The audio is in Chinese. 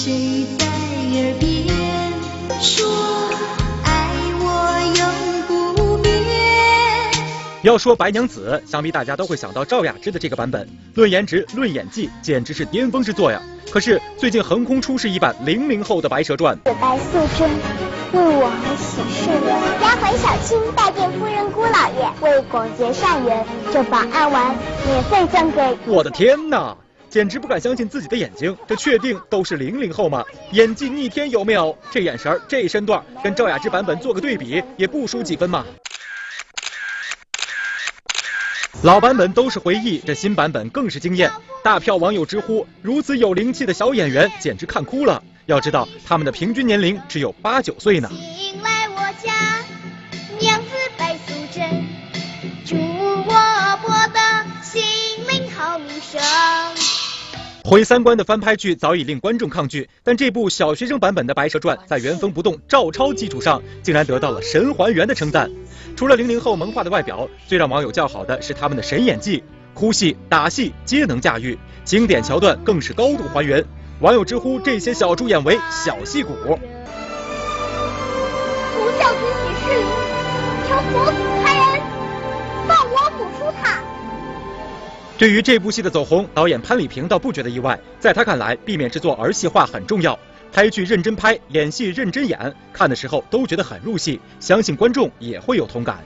谁在耳边说爱我永不变？要说白娘子，想必大家都会想到赵雅芝的这个版本。论颜值，论演技，简直是巅峰之作呀！可是最近横空出世一版零零后的《白蛇传》，白素贞为我而起誓言，丫鬟小青拜见夫人姑老爷，为广结善缘，这把案丸免费赠给。我的天哪！简直不敢相信自己的眼睛，这确定都是零零后吗？演技逆天有没有？这眼神儿，这身段，跟赵雅芝版本做个对比，也不输几分嘛。老版本都是回忆，这新版本更是惊艳。大票网友直呼，如此有灵气的小演员，简直看哭了。要知道，他们的平均年龄只有八九岁呢。请来我家，娘子白素贞，祝我博得心灵好名声。毁三观的翻拍剧早已令观众抗拒，但这部小学生版本的《白蛇传》在原封不动照抄基础上，竟然得到了神还原的称赞。除了零零后萌化的外表，最让网友叫好的是他们的神演技，哭戏、打戏皆能驾驭，经典桥段更是高度还原。网友直呼这些小猪演为小戏骨。不孝子许世林，求佛祖开恩，放我辅出塔。对于这部戏的走红，导演潘礼平倒不觉得意外。在他看来，避免制作儿戏化很重要，拍剧认真拍，演戏认真演，看的时候都觉得很入戏，相信观众也会有同感。